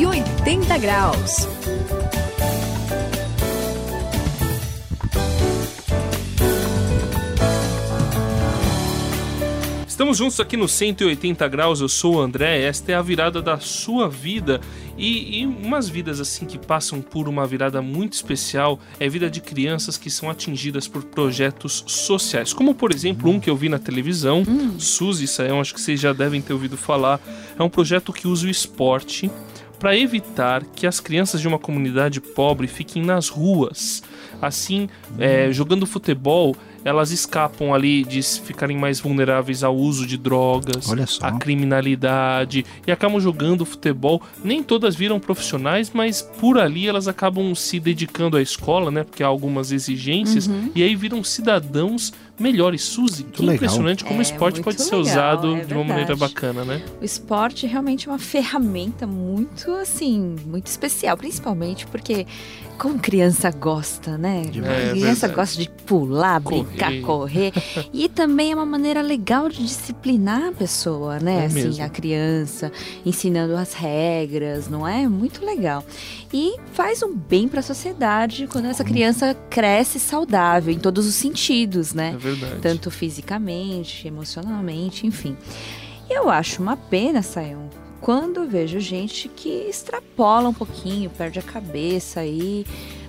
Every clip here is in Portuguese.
180 graus. Estamos juntos aqui no 180 graus. Eu sou o André. Esta é a virada da sua vida e, e, umas vidas assim que passam por uma virada muito especial é a vida de crianças que são atingidas por projetos sociais, como por exemplo um que eu vi na televisão, hum. Suzy Saião, acho que vocês já devem ter ouvido falar. É um projeto que usa o esporte para evitar que as crianças de uma comunidade pobre fiquem nas ruas. Assim, é, jogando futebol, elas escapam ali de ficarem mais vulneráveis ao uso de drogas, à criminalidade e acabam jogando futebol. Nem todas viram profissionais, mas por ali elas acabam se dedicando à escola, né? Porque há algumas exigências uhum. e aí viram cidadãos melhores. Suzy, que legal. impressionante como é, o esporte pode ser legal, usado é de uma maneira bacana, né? O esporte realmente é uma ferramenta muito, assim, muito especial, principalmente porque como criança gosta, né? É, criança verdade. gosta de pular, brincar, correr. e também é uma maneira legal de disciplinar a pessoa, né? É assim, mesmo. a criança, ensinando as regras, não é? Muito legal. E faz um bem para a sociedade quando essa criança cresce saudável em todos os sentidos, né? É verdade. Tanto fisicamente, emocionalmente, enfim. Eu acho uma pena, Sayão, quando vejo gente que extrapola um pouquinho, perde a cabeça aí,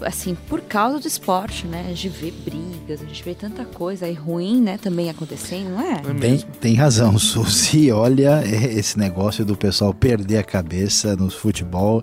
assim, por causa do esporte, né? A gente vê brigas, a gente vê tanta coisa aí ruim, né, também acontecendo, não é? é tem, tem razão, Suzy. Olha, é, esse negócio do pessoal perder a cabeça no futebol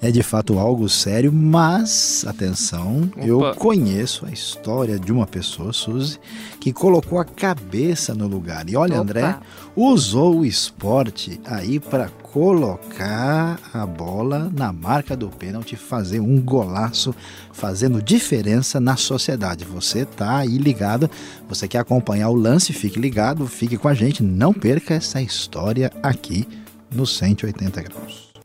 é de fato algo sério, mas atenção, Opa. eu conheço a história de uma pessoa, Suzy, que colocou a cabeça no lugar. E olha, Opa. André, usou o esporte aí para colocar a bola na marca do pênalti, fazer um golaço, fazendo diferença na sociedade. Você tá aí ligado, você quer acompanhar o lance, fique ligado, fique com a gente, não perca essa história aqui no 180 graus.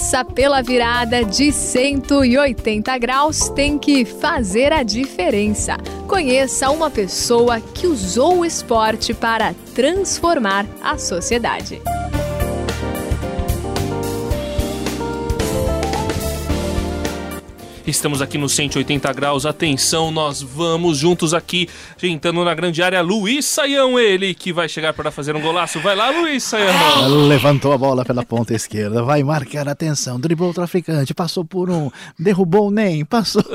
Passa pela virada de 180 graus tem que fazer a diferença. Conheça uma pessoa que usou o esporte para transformar a sociedade. Estamos aqui no 180 graus. Atenção, nós vamos juntos aqui, entrando na grande área. Luiz Saião, ele que vai chegar para fazer um golaço. Vai lá, Luiz Saião. Levantou a bola pela ponta esquerda. Vai marcar atenção. Driblou o traficante. Passou por um. Derrubou o Nem. Passou.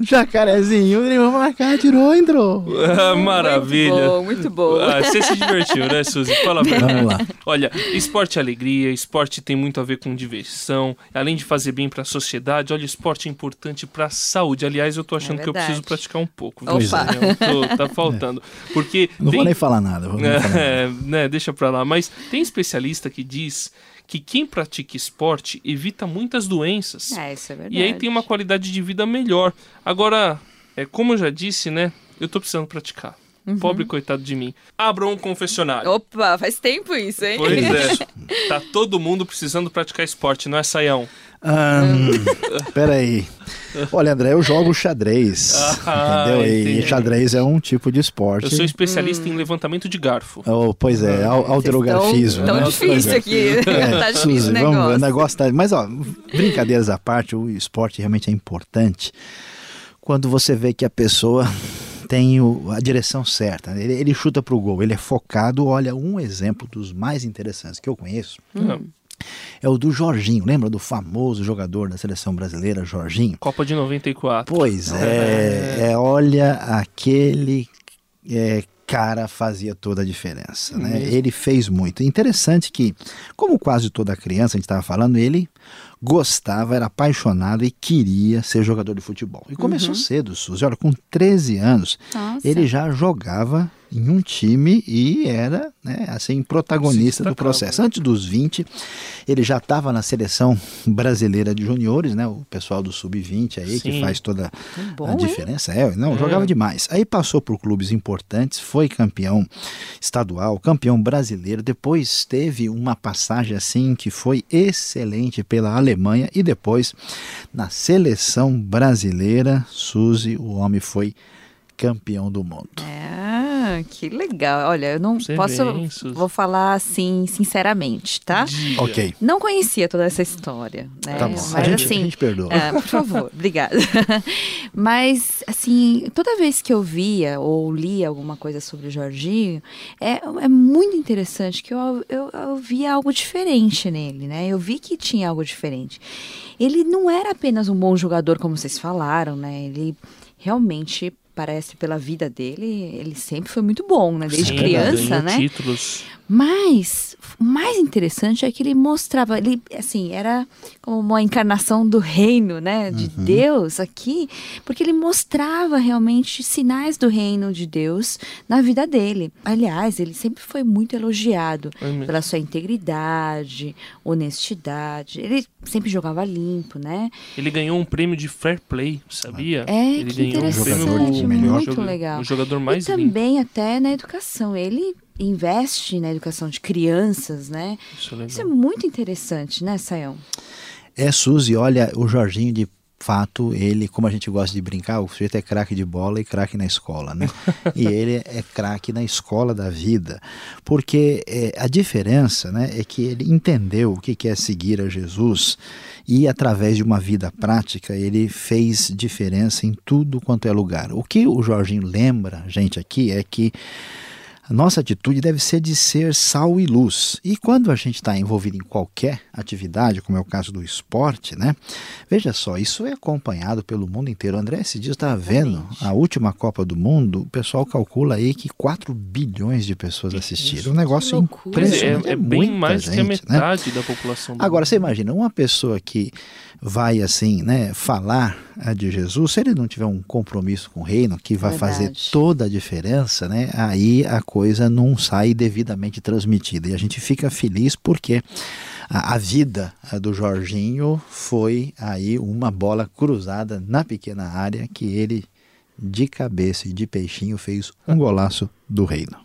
Jacarezinho. Driblou marcar. Tirou, entrou. Ah, maravilha. Muito bom, muito bom. Ah, você se divertiu, né, Suzy? Fala pra Vamos lá. Olha, esporte é alegria. Esporte tem muito a ver com diversão. Além de fazer bem para a sociedade sociedade, olha, esporte é importante para a saúde. Aliás, eu tô achando é que eu preciso praticar um pouco. Opa. Tô, tá faltando. Porque não tem... vou nem falar nada. Vou é, falar nada. né, deixa para lá. Mas tem especialista que diz que quem pratica esporte evita muitas doenças. É, isso é verdade. E aí tem uma qualidade de vida melhor. Agora, é, como eu já disse, né? Eu tô precisando praticar. Uhum. Pobre coitado de mim. Abra um confessionário. Opa, faz tempo isso, hein? Pois é. tá todo mundo precisando praticar esporte, não é, Saião? Um, peraí. Olha, André, eu jogo xadrez. Ah, entendeu? Entendi. E xadrez é um tipo de esporte. Eu sou especialista hum. em levantamento de garfo. Oh, pois é, al alterografismo. Tão, tão né? difícil aqui. É, tá difícil Suzy, o negócio. Vamos, o negócio tá... Mas, ó, brincadeiras à parte, o esporte realmente é importante quando você vê que a pessoa tem o, a direção certa. Ele, ele chuta para o gol, ele é focado. Olha, um exemplo dos mais interessantes que eu conheço. Hum. É o do Jorginho, lembra do famoso jogador da seleção brasileira, Jorginho? Copa de 94. Pois é, é, é olha, aquele é, cara fazia toda a diferença, né? Ele fez muito. Interessante que, como quase toda criança, a gente estava falando, ele gostava, era apaixonado e queria ser jogador de futebol. E começou uhum. cedo, Suzy. Olha, com 13 anos, Nossa. ele já jogava em um time e era, né, assim, protagonista do processo. Antes dos 20, ele já estava na seleção brasileira de juniores, né, o pessoal do sub-20 aí Sim. que faz toda bom, a diferença. É, não, é. jogava demais. Aí passou por clubes importantes, foi campeão estadual, campeão brasileiro, depois teve uma passagem assim que foi excelente pela Alemanha e depois na seleção brasileira, Suzy, o homem foi campeão do mundo. É que legal. Olha, eu não Você posso. Vou falar assim, sinceramente, tá? Dia. Ok. Não conhecia toda essa história. Né? Tá bom. Mas a gente, assim. A gente perdoa. É, por favor, obrigada. Mas, assim, toda vez que eu via ou lia alguma coisa sobre o Jorginho, é, é muito interessante que eu, eu, eu via algo diferente nele, né? Eu vi que tinha algo diferente. Ele não era apenas um bom jogador, como vocês falaram, né? Ele realmente parece pela vida dele, ele sempre foi muito bom, né? Desde Sim, criança, né? títulos. Mas o mais interessante é que ele mostrava, ele assim, era como uma encarnação do reino, né, de uhum. Deus aqui, porque ele mostrava realmente sinais do reino de Deus na vida dele. Aliás, ele sempre foi muito elogiado pela sua integridade, honestidade. Ele sempre jogava limpo, né? Ele ganhou um prêmio de fair play, sabia? É, ele que ganhou um prêmio muito legal. O jogador mais e também até na educação. Ele investe na educação de crianças, né? Isso é, Isso é muito interessante, né, Sayão? É, Suzy, olha, o Jorginho de fato, ele, como a gente gosta de brincar, o sujeito é craque de bola e craque na escola, né? e ele é craque na escola da vida, porque é, a diferença, né, é que ele entendeu o que é seguir a Jesus e através de uma vida prática ele fez diferença em tudo quanto é lugar. O que o Jorginho lembra, gente, aqui é que a nossa atitude deve ser de ser sal e luz. E quando a gente está envolvido em qualquer atividade, como é o caso do esporte, né? Veja só, isso é acompanhado pelo mundo inteiro. André, esse dia estava vendo a última Copa do Mundo, o pessoal calcula aí que 4 bilhões de pessoas assistiram. Um negócio impressionante. É, é, é bem mais gente, que a né? metade né? da população. Do Agora, você imagina, uma pessoa que vai assim, né, falar de Jesus, se ele não tiver um compromisso com o reino que vai Verdade. fazer toda a diferença, né, aí a coisa não sai devidamente transmitida. E a gente fica feliz porque a, a vida do Jorginho foi aí uma bola cruzada na pequena área que ele de cabeça e de peixinho fez um golaço do reino.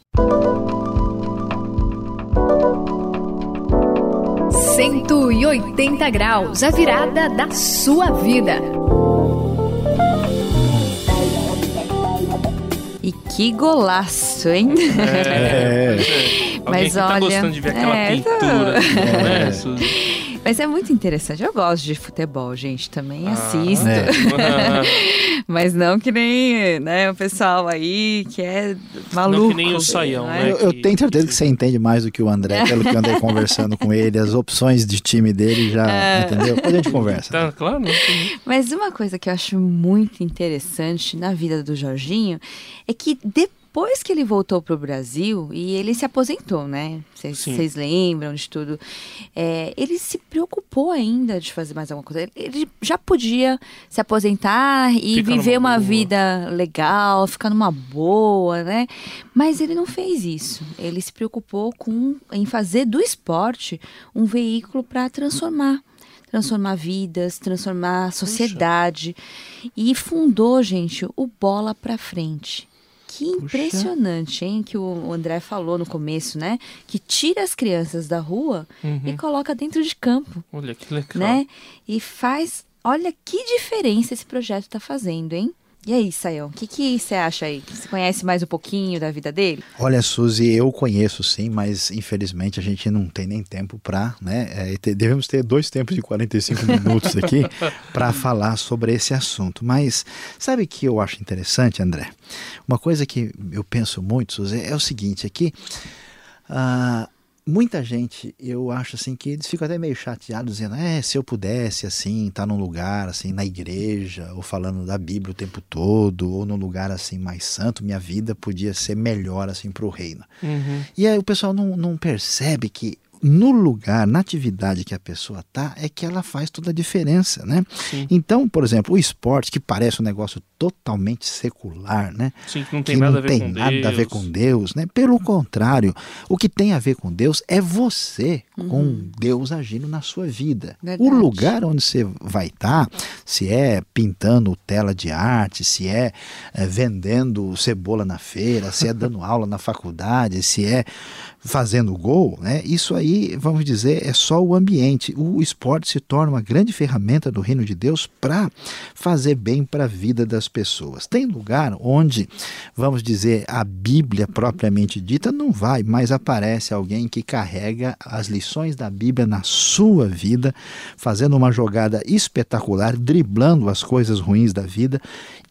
180 graus, a virada da sua vida. Que golaço, hein? É. é. Mas olha, tá gostando de ver aquela é, pintura, tô... né, Suzy? Mas é muito interessante. Eu gosto de futebol, gente. Também ah, assisto. É. Mas não que nem né, o pessoal aí que é maluco. Não que nem o Saião, né? Eu, eu, tenho certeza que você entende mais do que o André, pelo que eu andei conversando com ele. As opções de time dele já, é. entendeu? Depois a gente conversa. Tá, claro. Mas uma coisa que eu acho muito interessante na vida do Jorginho é que depois depois que ele voltou para o Brasil e ele se aposentou, né? Vocês lembram de tudo? É, ele se preocupou ainda de fazer mais alguma coisa. Ele já podia se aposentar e Fica viver uma boa. vida legal, ficar numa boa, né? Mas ele não fez isso. Ele se preocupou com, em fazer do esporte um veículo para transformar transformar vidas, transformar a sociedade. Puxa. E fundou, gente, o Bola para Frente. Que impressionante, hein? Que o André falou no começo, né? Que tira as crianças da rua uhum. e coloca dentro de campo. Olha que legal. Né? E faz. Olha que diferença esse projeto está fazendo, hein? E aí, Sayão, o que, que você acha aí? Você conhece mais um pouquinho da vida dele? Olha, Suzy, eu conheço sim, mas infelizmente a gente não tem nem tempo para, né? É, devemos ter dois tempos de 45 minutos aqui para falar sobre esse assunto. Mas sabe o que eu acho interessante, André? Uma coisa que eu penso muito, Suzy, é o seguinte: aqui. É uh, muita gente, eu acho assim que eles ficam até meio chateados dizendo, é, se eu pudesse assim, estar tá num lugar assim na igreja, ou falando da Bíblia o tempo todo, ou num lugar assim mais santo, minha vida podia ser melhor assim para o reino. Uhum. E aí o pessoal não, não percebe que no lugar, na atividade que a pessoa tá, é que ela faz toda a diferença, né? Sim. Então, por exemplo, o esporte, que parece um negócio totalmente secular, né? Sim, que não tem, que nada, não a, ver tem nada a ver com Deus, né? Pelo contrário, o que tem a ver com Deus é você uhum. com Deus agindo na sua vida. Verdade. O lugar onde você vai estar, tá, se é pintando tela de arte, se é, é vendendo cebola na feira, se é dando aula na faculdade, se é fazendo gol, né? Isso aí, vamos dizer, é só o ambiente. O esporte se torna uma grande ferramenta do reino de Deus para fazer bem para a vida das pessoas. Tem lugar onde, vamos dizer, a Bíblia propriamente dita não vai, mas aparece alguém que carrega as lições da Bíblia na sua vida, fazendo uma jogada espetacular, driblando as coisas ruins da vida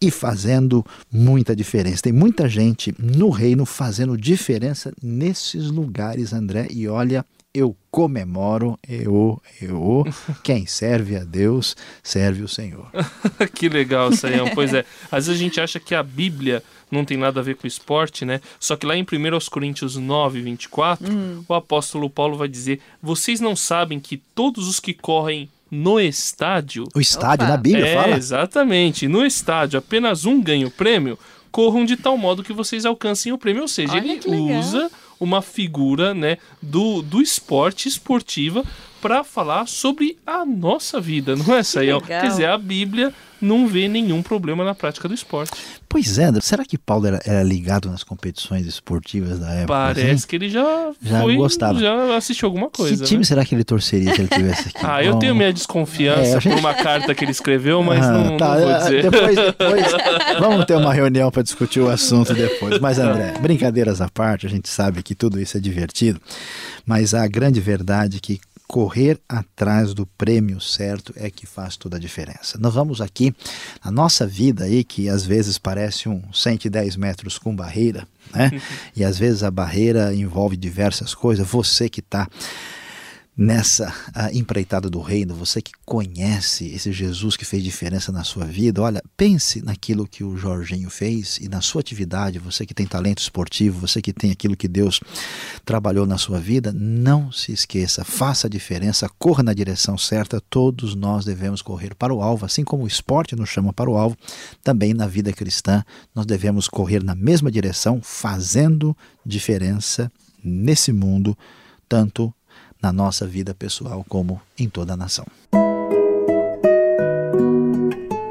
e fazendo muita diferença. Tem muita gente no reino fazendo diferença nesses lugares, André, e olha, eu comemoro, eu, eu, quem serve a Deus, serve o Senhor. que legal, Sayão. Pois é, às vezes a gente acha que a Bíblia não tem nada a ver com esporte, né? Só que lá em 1 Coríntios 9, 24, hum. o apóstolo Paulo vai dizer: Vocês não sabem que todos os que correm no estádio. O estádio Opa. na Bíblia, é, fala? Exatamente. No estádio, apenas um ganha o prêmio. Corram de tal modo que vocês alcancem o prêmio. Ou seja, Olha ele usa uma figura né, do, do esporte esportiva para falar sobre a nossa vida, não é, Sayão? Quer dizer, a Bíblia não vê nenhum problema na prática do esporte. Pois é, será que Paulo era, era ligado nas competições esportivas da época? Parece assim? que ele já, já foi, gostava. já assistiu alguma coisa. Que time né? será que ele torceria se ele tivesse aqui? ah, eu tenho minha desconfiança é, gente... por uma carta que ele escreveu, mas ah, não, tá, não, vou dizer. Depois, depois vamos ter uma reunião para discutir o assunto depois. Mas André, brincadeiras à parte, a gente sabe que tudo isso é divertido, mas a grande verdade é que correr atrás do prêmio certo é que faz toda a diferença. Nós vamos aqui, na nossa vida aí, que às vezes parece um 110 metros com barreira, né? e às vezes a barreira envolve diversas coisas, você que está nessa empreitada do reino, você que conhece esse Jesus que fez diferença na sua vida, olha, pense naquilo que o Jorginho fez e na sua atividade, você que tem talento esportivo, você que tem aquilo que Deus trabalhou na sua vida, não se esqueça, faça a diferença, corra na direção certa, todos nós devemos correr para o alvo, assim como o esporte nos chama para o alvo, também na vida cristã nós devemos correr na mesma direção, fazendo diferença nesse mundo, tanto na nossa vida pessoal como em toda a nação.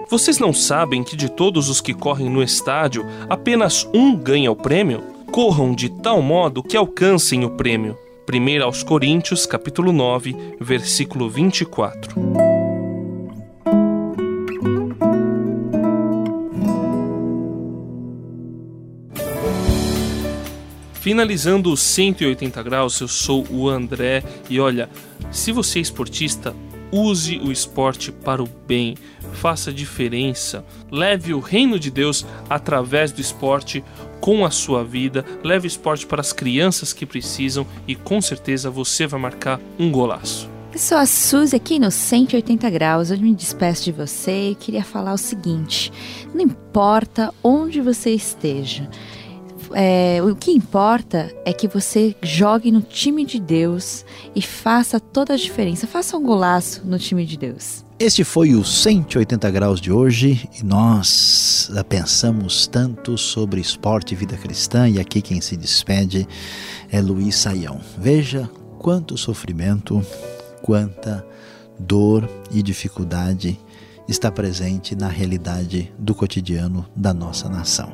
Vocês não sabem que de todos os que correm no estádio, apenas um ganha o prêmio? Corram de tal modo que alcancem o prêmio. 1 aos Coríntios, capítulo 9, versículo 24. Finalizando os 180 graus, eu sou o André. E olha, se você é esportista, use o esporte para o bem, faça diferença, leve o reino de Deus através do esporte com a sua vida, leve o esporte para as crianças que precisam e com certeza você vai marcar um golaço. Eu sou a Suzy aqui no 180 graus. Eu me despeço de você e queria falar o seguinte: não importa onde você esteja, é, o que importa é que você jogue no time de Deus e faça toda a diferença. Faça um golaço no time de Deus. Este foi o 180 graus de hoje e nós pensamos tanto sobre esporte e vida cristã e aqui quem se despede é Luiz Saião. Veja quanto sofrimento, quanta dor e dificuldade está presente na realidade do cotidiano da nossa nação.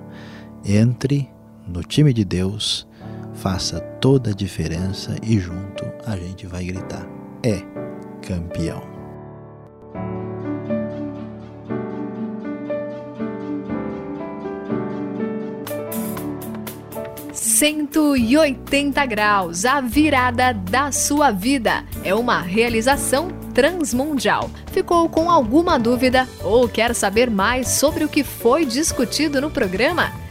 Entre no time de Deus, faça toda a diferença e junto a gente vai gritar: é campeão. Cento e oitenta graus, a virada da sua vida. É uma realização transmundial. Ficou com alguma dúvida ou quer saber mais sobre o que foi discutido no programa?